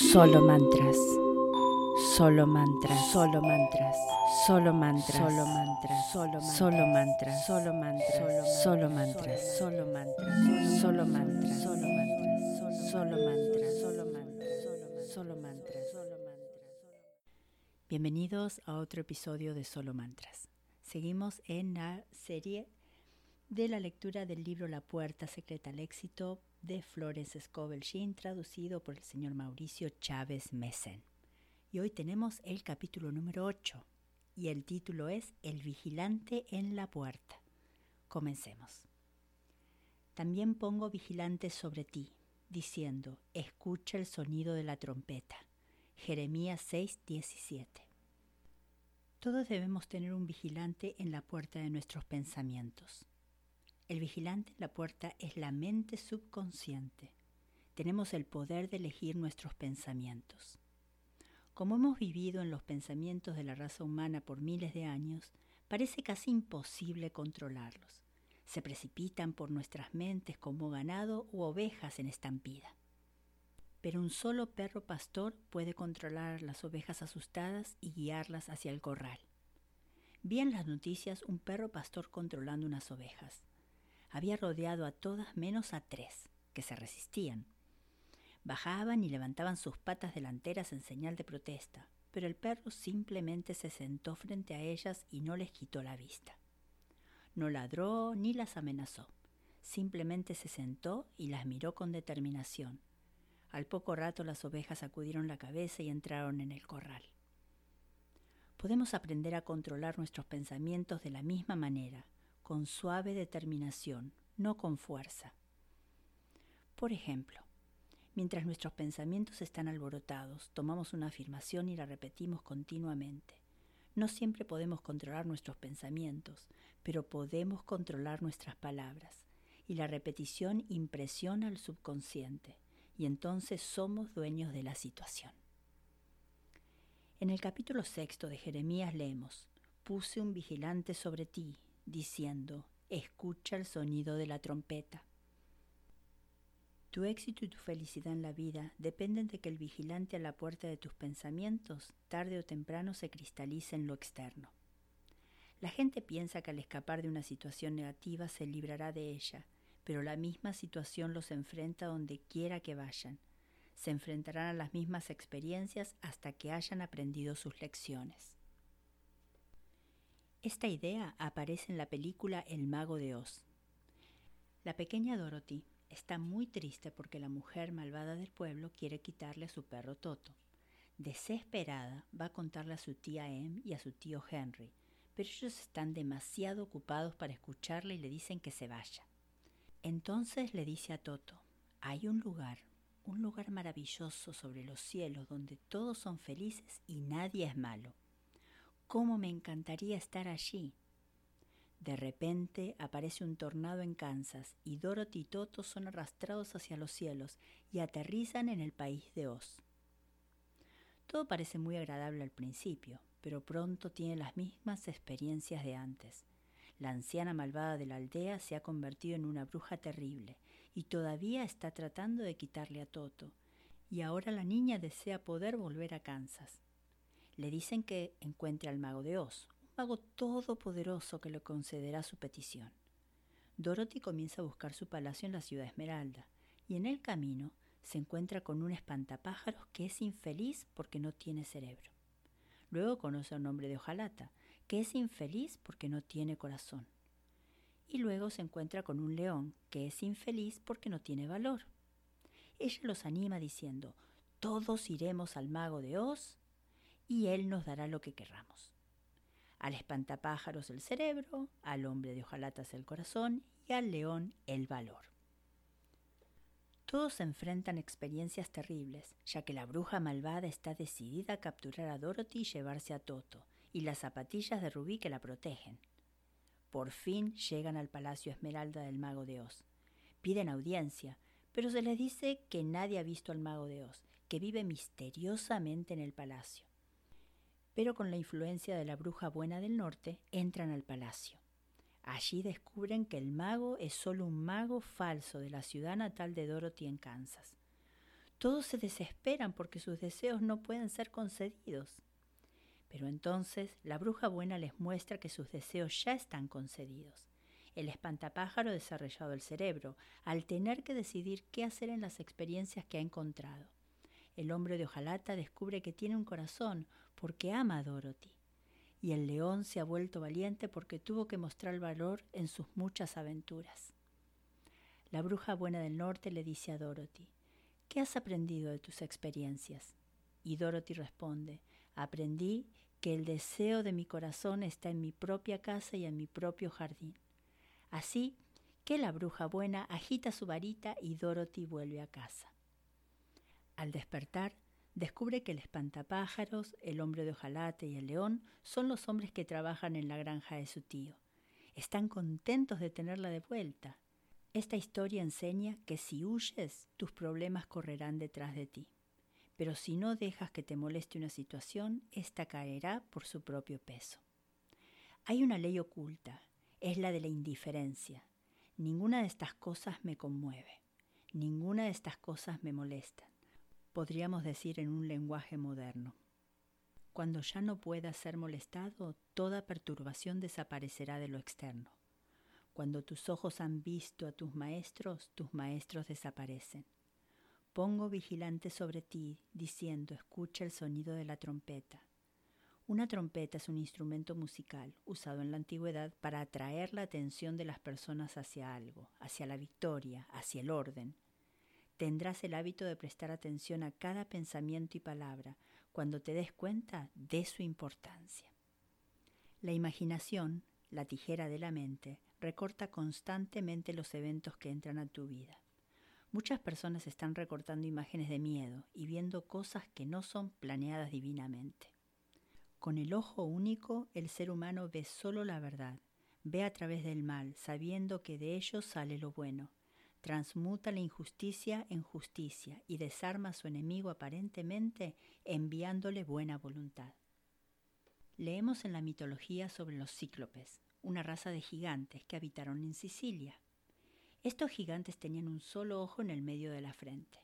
Solo mantras. Solo mantras. Solo mantras. Solo mantras. Solo mantras. Solo solo mantras. Solo mantras. Solo mantras. Solo mantras. Solo mantras. Solo mantras. Solo mantras. Solo mantras. Solo mantras. Solo mantras. Bienvenidos a otro episodio de Solo Mantras. Seguimos en la serie de la lectura del libro La puerta secreta al éxito de Florence Scovel Sheen, traducido por el señor Mauricio Chávez Messen. Y hoy tenemos el capítulo número 8 y el título es El vigilante en la puerta. Comencemos. También pongo vigilante sobre ti, diciendo, escucha el sonido de la trompeta. Jeremías 6:17. Todos debemos tener un vigilante en la puerta de nuestros pensamientos. El vigilante en la puerta es la mente subconsciente. Tenemos el poder de elegir nuestros pensamientos. Como hemos vivido en los pensamientos de la raza humana por miles de años, parece casi imposible controlarlos. Se precipitan por nuestras mentes como ganado u ovejas en estampida. Pero un solo perro pastor puede controlar las ovejas asustadas y guiarlas hacia el corral. Vi en las noticias un perro pastor controlando unas ovejas había rodeado a todas menos a tres, que se resistían. Bajaban y levantaban sus patas delanteras en señal de protesta, pero el perro simplemente se sentó frente a ellas y no les quitó la vista. No ladró ni las amenazó, simplemente se sentó y las miró con determinación. Al poco rato las ovejas sacudieron la cabeza y entraron en el corral. Podemos aprender a controlar nuestros pensamientos de la misma manera, con suave determinación, no con fuerza. Por ejemplo, mientras nuestros pensamientos están alborotados, tomamos una afirmación y la repetimos continuamente. No siempre podemos controlar nuestros pensamientos, pero podemos controlar nuestras palabras, y la repetición impresiona al subconsciente, y entonces somos dueños de la situación. En el capítulo sexto de Jeremías leemos, Puse un vigilante sobre ti, diciendo, escucha el sonido de la trompeta. Tu éxito y tu felicidad en la vida dependen de que el vigilante a la puerta de tus pensamientos tarde o temprano se cristalice en lo externo. La gente piensa que al escapar de una situación negativa se librará de ella, pero la misma situación los enfrenta donde quiera que vayan. Se enfrentarán a las mismas experiencias hasta que hayan aprendido sus lecciones. Esta idea aparece en la película El mago de Oz. La pequeña Dorothy está muy triste porque la mujer malvada del pueblo quiere quitarle a su perro Toto. Desesperada, va a contarle a su tía Em y a su tío Henry, pero ellos están demasiado ocupados para escucharle y le dicen que se vaya. Entonces le dice a Toto, hay un lugar, un lugar maravilloso sobre los cielos donde todos son felices y nadie es malo. ¿Cómo me encantaría estar allí? De repente aparece un tornado en Kansas y Dorothy y Toto son arrastrados hacia los cielos y aterrizan en el país de Oz. Todo parece muy agradable al principio, pero pronto tiene las mismas experiencias de antes. La anciana malvada de la aldea se ha convertido en una bruja terrible y todavía está tratando de quitarle a Toto. Y ahora la niña desea poder volver a Kansas. Le dicen que encuentre al mago de Oz, un mago todopoderoso que le concederá su petición. Dorothy comienza a buscar su palacio en la ciudad Esmeralda, y en el camino se encuentra con un espantapájaros que es infeliz porque no tiene cerebro. Luego conoce a un hombre de hojalata, que es infeliz porque no tiene corazón. Y luego se encuentra con un león, que es infeliz porque no tiene valor. Ella los anima diciendo, todos iremos al mago de Oz y Él nos dará lo que querramos. Al espantapájaros el cerebro, al hombre de hojalatas el corazón y al león el valor. Todos enfrentan experiencias terribles, ya que la bruja malvada está decidida a capturar a Dorothy y llevarse a Toto, y las zapatillas de Rubí que la protegen. Por fin llegan al Palacio Esmeralda del Mago de Oz. Piden audiencia, pero se les dice que nadie ha visto al Mago de Oz, que vive misteriosamente en el palacio pero con la influencia de la bruja buena del norte entran al palacio. Allí descubren que el mago es solo un mago falso de la ciudad natal de Dorothy en Kansas. Todos se desesperan porque sus deseos no pueden ser concedidos. Pero entonces la bruja buena les muestra que sus deseos ya están concedidos. El espantapájaro ha desarrollado el cerebro al tener que decidir qué hacer en las experiencias que ha encontrado. El hombre de hojalata descubre que tiene un corazón porque ama a Dorothy. Y el león se ha vuelto valiente porque tuvo que mostrar valor en sus muchas aventuras. La bruja buena del norte le dice a Dorothy, ¿qué has aprendido de tus experiencias? Y Dorothy responde, aprendí que el deseo de mi corazón está en mi propia casa y en mi propio jardín. Así que la bruja buena agita su varita y Dorothy vuelve a casa. Al despertar, descubre que el espantapájaros, el hombre de hojalate y el león son los hombres que trabajan en la granja de su tío. Están contentos de tenerla de vuelta. Esta historia enseña que si huyes, tus problemas correrán detrás de ti. Pero si no dejas que te moleste una situación, ésta caerá por su propio peso. Hay una ley oculta, es la de la indiferencia. Ninguna de estas cosas me conmueve, ninguna de estas cosas me molesta podríamos decir en un lenguaje moderno. Cuando ya no puedas ser molestado, toda perturbación desaparecerá de lo externo. Cuando tus ojos han visto a tus maestros, tus maestros desaparecen. Pongo vigilante sobre ti, diciendo, escucha el sonido de la trompeta. Una trompeta es un instrumento musical usado en la antigüedad para atraer la atención de las personas hacia algo, hacia la victoria, hacia el orden, tendrás el hábito de prestar atención a cada pensamiento y palabra cuando te des cuenta de su importancia. La imaginación, la tijera de la mente, recorta constantemente los eventos que entran a tu vida. Muchas personas están recortando imágenes de miedo y viendo cosas que no son planeadas divinamente. Con el ojo único, el ser humano ve solo la verdad, ve a través del mal, sabiendo que de ello sale lo bueno, transmuta la injusticia en justicia y desarma a su enemigo aparentemente enviándole buena voluntad. Leemos en la mitología sobre los cíclopes, una raza de gigantes que habitaron en Sicilia. Estos gigantes tenían un solo ojo en el medio de la frente.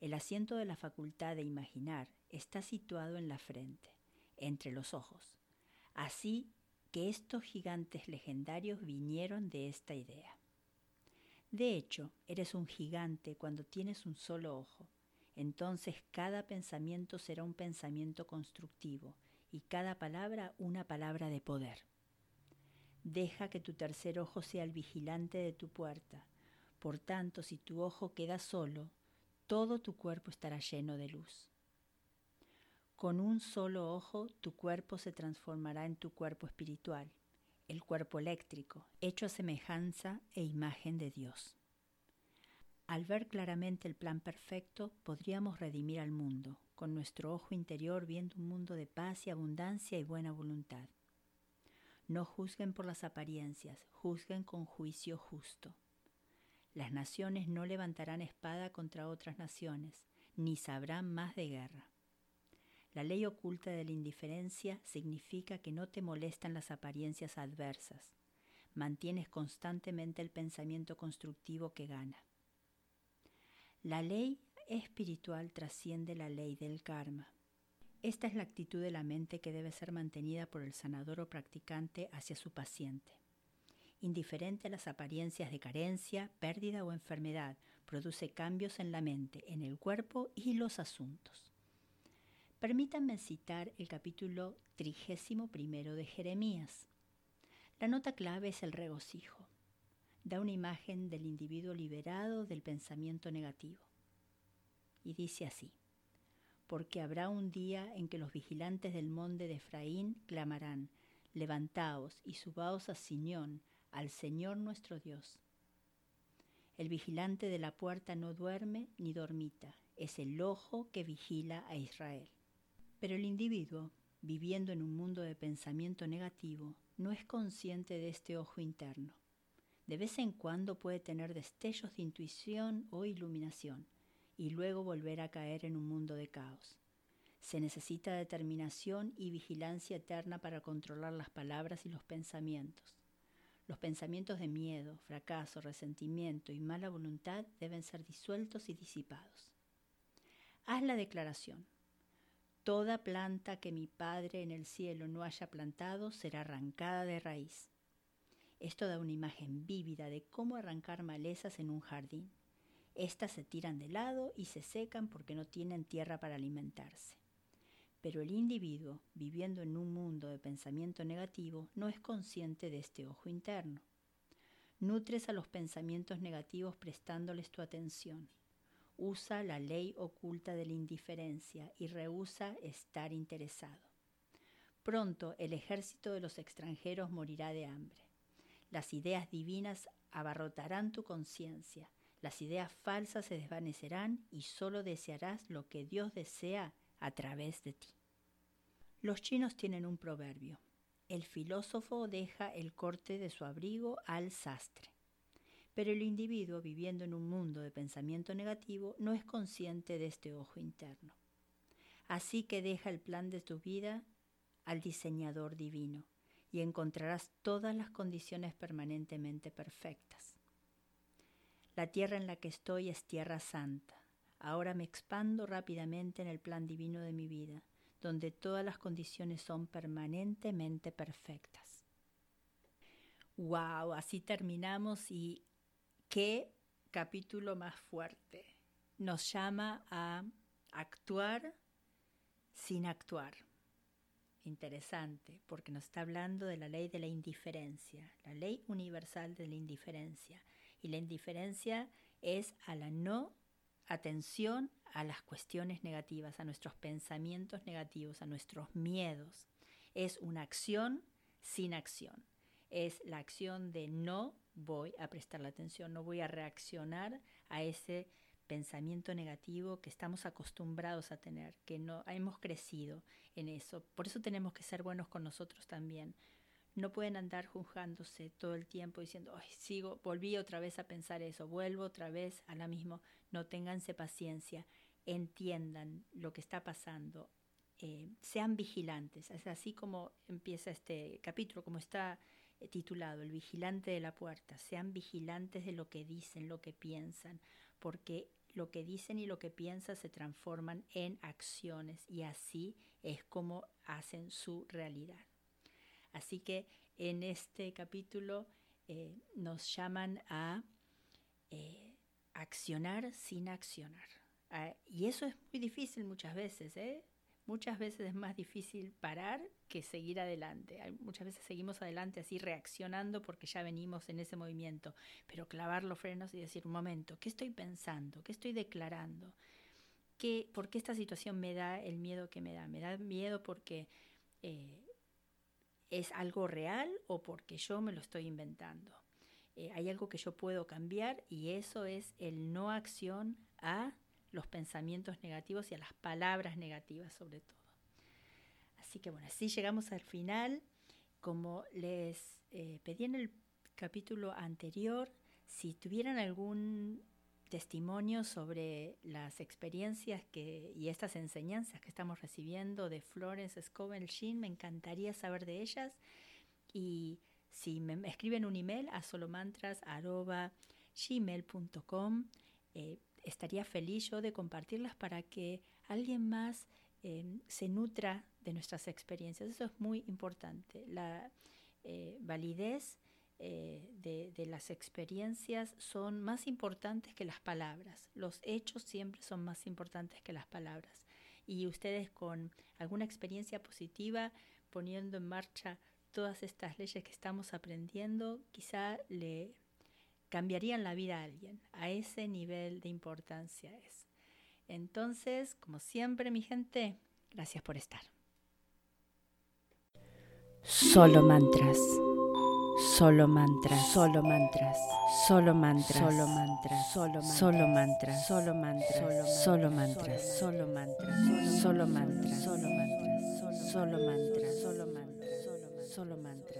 El asiento de la facultad de imaginar está situado en la frente, entre los ojos. Así que estos gigantes legendarios vinieron de esta idea. De hecho, eres un gigante cuando tienes un solo ojo. Entonces cada pensamiento será un pensamiento constructivo y cada palabra una palabra de poder. Deja que tu tercer ojo sea el vigilante de tu puerta. Por tanto, si tu ojo queda solo, todo tu cuerpo estará lleno de luz. Con un solo ojo, tu cuerpo se transformará en tu cuerpo espiritual el cuerpo eléctrico, hecho a semejanza e imagen de Dios. Al ver claramente el plan perfecto, podríamos redimir al mundo, con nuestro ojo interior viendo un mundo de paz y abundancia y buena voluntad. No juzguen por las apariencias, juzguen con juicio justo. Las naciones no levantarán espada contra otras naciones, ni sabrán más de guerra. La ley oculta de la indiferencia significa que no te molestan las apariencias adversas. Mantienes constantemente el pensamiento constructivo que gana. La ley espiritual trasciende la ley del karma. Esta es la actitud de la mente que debe ser mantenida por el sanador o practicante hacia su paciente. Indiferente a las apariencias de carencia, pérdida o enfermedad, produce cambios en la mente, en el cuerpo y los asuntos. Permítanme citar el capítulo trigésimo primero de Jeremías. La nota clave es el regocijo. Da una imagen del individuo liberado del pensamiento negativo. Y dice así, porque habrá un día en que los vigilantes del monte de Efraín clamarán, levantaos y subaos a Siñón, al Señor nuestro Dios. El vigilante de la puerta no duerme ni dormita, es el ojo que vigila a Israel. Pero el individuo, viviendo en un mundo de pensamiento negativo, no es consciente de este ojo interno. De vez en cuando puede tener destellos de intuición o iluminación y luego volver a caer en un mundo de caos. Se necesita determinación y vigilancia eterna para controlar las palabras y los pensamientos. Los pensamientos de miedo, fracaso, resentimiento y mala voluntad deben ser disueltos y disipados. Haz la declaración. Toda planta que mi Padre en el cielo no haya plantado será arrancada de raíz. Esto da una imagen vívida de cómo arrancar malezas en un jardín. Estas se tiran de lado y se secan porque no tienen tierra para alimentarse. Pero el individuo, viviendo en un mundo de pensamiento negativo, no es consciente de este ojo interno. Nutres a los pensamientos negativos prestándoles tu atención. Usa la ley oculta de la indiferencia y rehúsa estar interesado. Pronto el ejército de los extranjeros morirá de hambre. Las ideas divinas abarrotarán tu conciencia, las ideas falsas se desvanecerán y solo desearás lo que Dios desea a través de ti. Los chinos tienen un proverbio. El filósofo deja el corte de su abrigo al sastre. Pero el individuo viviendo en un mundo de pensamiento negativo no es consciente de este ojo interno. Así que deja el plan de tu vida al diseñador divino y encontrarás todas las condiciones permanentemente perfectas. La tierra en la que estoy es tierra santa. Ahora me expando rápidamente en el plan divino de mi vida donde todas las condiciones son permanentemente perfectas. ¡Wow! Así terminamos y qué capítulo más fuerte. Nos llama a actuar sin actuar. Interesante, porque nos está hablando de la ley de la indiferencia, la ley universal de la indiferencia. Y la indiferencia es a la no atención a las cuestiones negativas, a nuestros pensamientos negativos, a nuestros miedos. Es una acción sin acción. Es la acción de no voy a prestar la atención, no voy a reaccionar a ese pensamiento negativo que estamos acostumbrados a tener, que no hemos crecido en eso. Por eso tenemos que ser buenos con nosotros también. No pueden andar juzgándose todo el tiempo diciendo, Ay, sigo, volví otra vez a pensar eso, vuelvo otra vez a la misma. No ténganse paciencia, entiendan lo que está pasando, eh, sean vigilantes. Es así como empieza este capítulo, como está titulado, El vigilante de la puerta. Sean vigilantes de lo que dicen, lo que piensan, porque lo que dicen y lo que piensan se transforman en acciones y así es como hacen su realidad. Así que en este capítulo eh, nos llaman a eh, accionar sin accionar. Ah, y eso es muy difícil muchas veces. ¿eh? Muchas veces es más difícil parar que seguir adelante. Muchas veces seguimos adelante así reaccionando porque ya venimos en ese movimiento. Pero clavar los frenos y decir, un momento, ¿qué estoy pensando? ¿Qué estoy declarando? ¿Qué, ¿Por qué esta situación me da el miedo que me da? Me da miedo porque ¿Es algo real o porque yo me lo estoy inventando? Eh, hay algo que yo puedo cambiar y eso es el no acción a los pensamientos negativos y a las palabras negativas sobre todo. Así que bueno, así llegamos al final. Como les eh, pedí en el capítulo anterior, si tuvieran algún testimonio sobre las experiencias que, y estas enseñanzas que estamos recibiendo de Florence Scovel Sheen. Me encantaría saber de ellas. Y si me escriben un email a solomantras.gmail.com, eh, estaría feliz yo de compartirlas para que alguien más eh, se nutra de nuestras experiencias. Eso es muy importante. La eh, validez eh, de, las experiencias son más importantes que las palabras. Los hechos siempre son más importantes que las palabras. Y ustedes con alguna experiencia positiva, poniendo en marcha todas estas leyes que estamos aprendiendo, quizá le cambiarían la vida a alguien. A ese nivel de importancia es. Entonces, como siempre, mi gente, gracias por estar. Solo mantras. Solo mantras, solo mantras, solo mantras, solo mantras, solo mantras, solo mantras, solo mantras, solo mantras, solo mantras, solo mantras, solo mantras, solo mantras, solo mantras, solo mantras, solo mantras.